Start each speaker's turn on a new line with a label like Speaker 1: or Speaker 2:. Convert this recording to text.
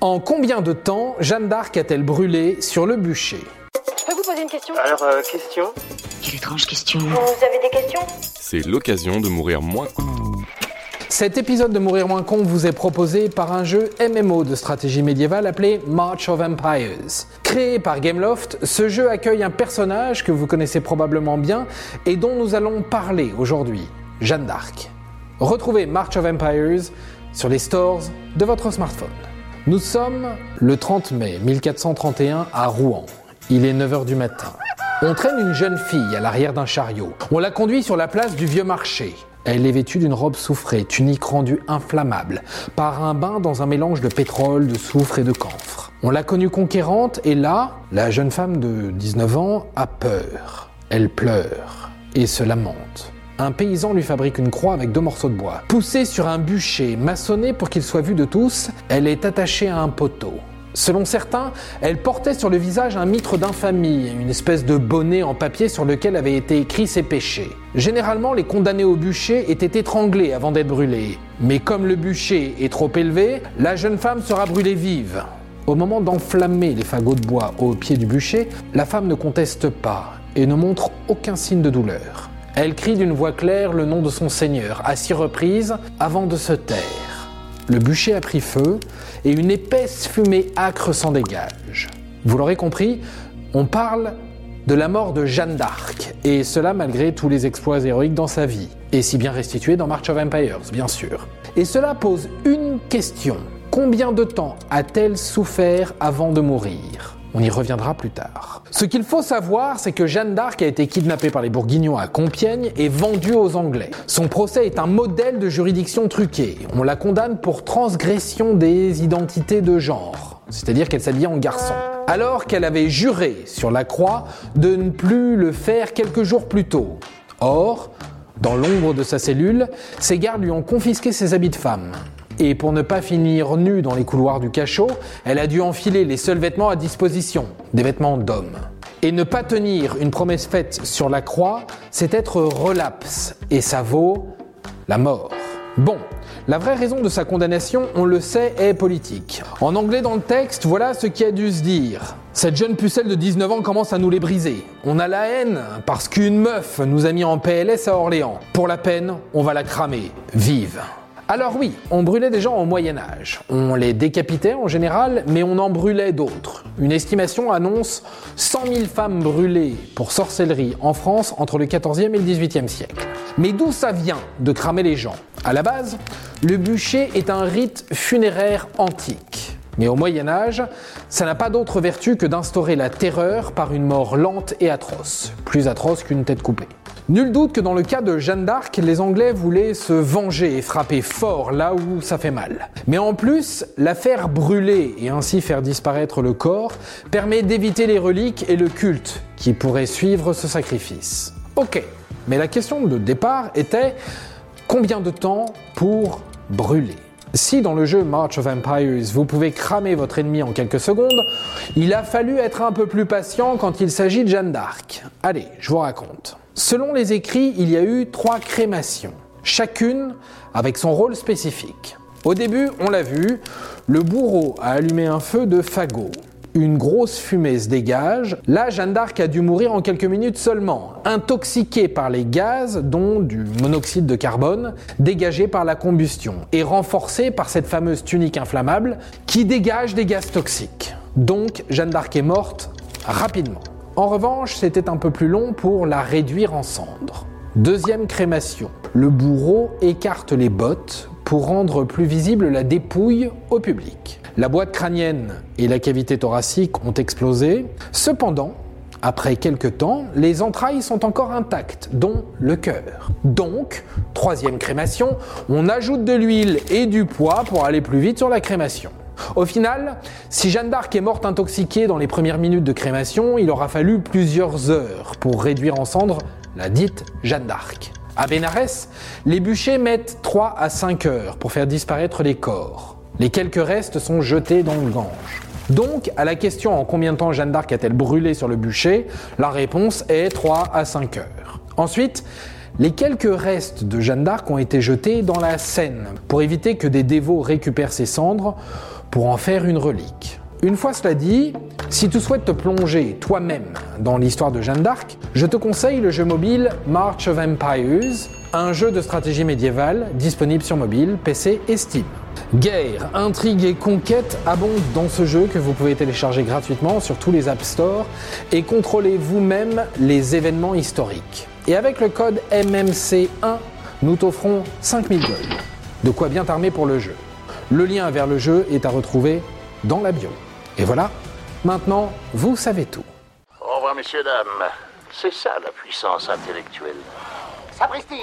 Speaker 1: En combien de temps Jeanne d'Arc a-t-elle brûlé sur le bûcher
Speaker 2: Je peux vous poser une question
Speaker 3: Alors, euh, question
Speaker 4: Quelle étrange question.
Speaker 2: Vous avez des questions
Speaker 5: C'est l'occasion de mourir moins.
Speaker 1: Cet épisode de Mourir moins con vous est proposé par un jeu MMO de stratégie médiévale appelé March of Empires. Créé par Gameloft, ce jeu accueille un personnage que vous connaissez probablement bien et dont nous allons parler aujourd'hui, Jeanne d'Arc. Retrouvez March of Empires sur les stores de votre smartphone. Nous sommes le 30 mai 1431 à Rouen. Il est 9h du matin. On traîne une jeune fille à l'arrière d'un chariot. On la conduit sur la place du vieux marché. Elle est vêtue d'une robe soufrée, tunique rendue inflammable par un bain dans un mélange de pétrole, de soufre et de camphre. On l'a connue conquérante et là, la jeune femme de 19 ans a peur. Elle pleure et se lamente. Un paysan lui fabrique une croix avec deux morceaux de bois. Poussée sur un bûcher, maçonné pour qu'il soit vu de tous, elle est attachée à un poteau. Selon certains, elle portait sur le visage un mitre d'infamie, une espèce de bonnet en papier sur lequel avaient été écrits ses péchés. Généralement, les condamnés au bûcher étaient étranglés avant d'être brûlés. Mais comme le bûcher est trop élevé, la jeune femme sera brûlée vive. Au moment d'enflammer les fagots de bois au pied du bûcher, la femme ne conteste pas et ne montre aucun signe de douleur. Elle crie d'une voix claire le nom de son Seigneur à six reprises avant de se taire. Le bûcher a pris feu et une épaisse fumée âcre s'en dégage. Vous l'aurez compris, on parle de la mort de Jeanne d'Arc, et cela malgré tous les exploits héroïques dans sa vie, et si bien restitués dans March of Empires, bien sûr. Et cela pose une question. Combien de temps a-t-elle souffert avant de mourir? On y reviendra plus tard. Ce qu'il faut savoir, c'est que Jeanne d'Arc a été kidnappée par les Bourguignons à Compiègne et vendue aux Anglais. Son procès est un modèle de juridiction truquée. On la condamne pour transgression des identités de genre, c'est-à-dire qu'elle s'habillait en garçon. Alors qu'elle avait juré sur la croix de ne plus le faire quelques jours plus tôt. Or, dans l'ombre de sa cellule, ses gardes lui ont confisqué ses habits de femme. Et pour ne pas finir nue dans les couloirs du cachot, elle a dû enfiler les seuls vêtements à disposition, des vêtements d'homme. Et ne pas tenir une promesse faite sur la croix, c'est être relapse, et ça vaut la mort. Bon, la vraie raison de sa condamnation, on le sait, est politique. En anglais dans le texte, voilà ce qui a dû se dire. Cette jeune pucelle de 19 ans commence à nous les briser. On a la haine parce qu'une meuf nous a mis en PLS à Orléans. Pour la peine, on va la cramer, vive. Alors oui, on brûlait des gens au Moyen Âge. On les décapitait en général, mais on en brûlait d'autres. Une estimation annonce 100 000 femmes brûlées pour sorcellerie en France entre le 14e et le 18e siècle. Mais d'où ça vient de cramer les gens? À la base, le bûcher est un rite funéraire antique. Mais au Moyen Âge, ça n'a pas d'autre vertu que d'instaurer la terreur par une mort lente et atroce, plus atroce qu'une tête coupée. Nul doute que dans le cas de Jeanne d'Arc, les Anglais voulaient se venger et frapper fort là où ça fait mal. Mais en plus, la faire brûler et ainsi faire disparaître le corps permet d'éviter les reliques et le culte qui pourrait suivre ce sacrifice. Ok, mais la question de départ était combien de temps pour brûler? Si dans le jeu March of Empires, vous pouvez cramer votre ennemi en quelques secondes, il a fallu être un peu plus patient quand il s'agit de Jeanne d'Arc. Allez, je vous raconte. Selon les écrits, il y a eu trois crémations, chacune avec son rôle spécifique. Au début, on l'a vu, le bourreau a allumé un feu de fagot. Une grosse fumée se dégage. Là, Jeanne d'Arc a dû mourir en quelques minutes seulement, intoxiquée par les gaz, dont du monoxyde de carbone, dégagé par la combustion, et renforcée par cette fameuse tunique inflammable qui dégage des gaz toxiques. Donc, Jeanne d'Arc est morte rapidement. En revanche, c'était un peu plus long pour la réduire en cendres. Deuxième crémation. Le bourreau écarte les bottes pour rendre plus visible la dépouille au public. La boîte crânienne et la cavité thoracique ont explosé. Cependant, après quelques temps, les entrailles sont encore intactes, dont le cœur. Donc, troisième crémation, on ajoute de l'huile et du poids pour aller plus vite sur la crémation. Au final, si Jeanne d'Arc est morte intoxiquée dans les premières minutes de crémation, il aura fallu plusieurs heures pour réduire en cendres la dite Jeanne d'Arc. À Bénarès, les bûchers mettent 3 à 5 heures pour faire disparaître les corps. Les quelques restes sont jetés dans le Gange. Donc, à la question en combien de temps Jeanne d'Arc a-t-elle brûlé sur le bûcher, la réponse est 3 à 5 heures. Ensuite, les quelques restes de Jeanne d'Arc ont été jetés dans la Seine pour éviter que des dévots récupèrent ses cendres pour en faire une relique. Une fois cela dit, si tu souhaites te plonger toi-même dans l'histoire de Jeanne d'Arc, je te conseille le jeu mobile March of Empires, un jeu de stratégie médiévale disponible sur mobile, PC et Steam. Guerre, intrigue et conquête abondent dans ce jeu que vous pouvez télécharger gratuitement sur tous les App Store et contrôler vous-même les événements historiques. Et avec le code MMC1, nous t'offrons 5000 gold. De quoi bien t'armer pour le jeu. Le lien vers le jeu est à retrouver dans la bio. Et voilà, maintenant, vous savez tout.
Speaker 3: Au revoir, messieurs, dames. C'est ça la puissance intellectuelle.
Speaker 2: Sapristi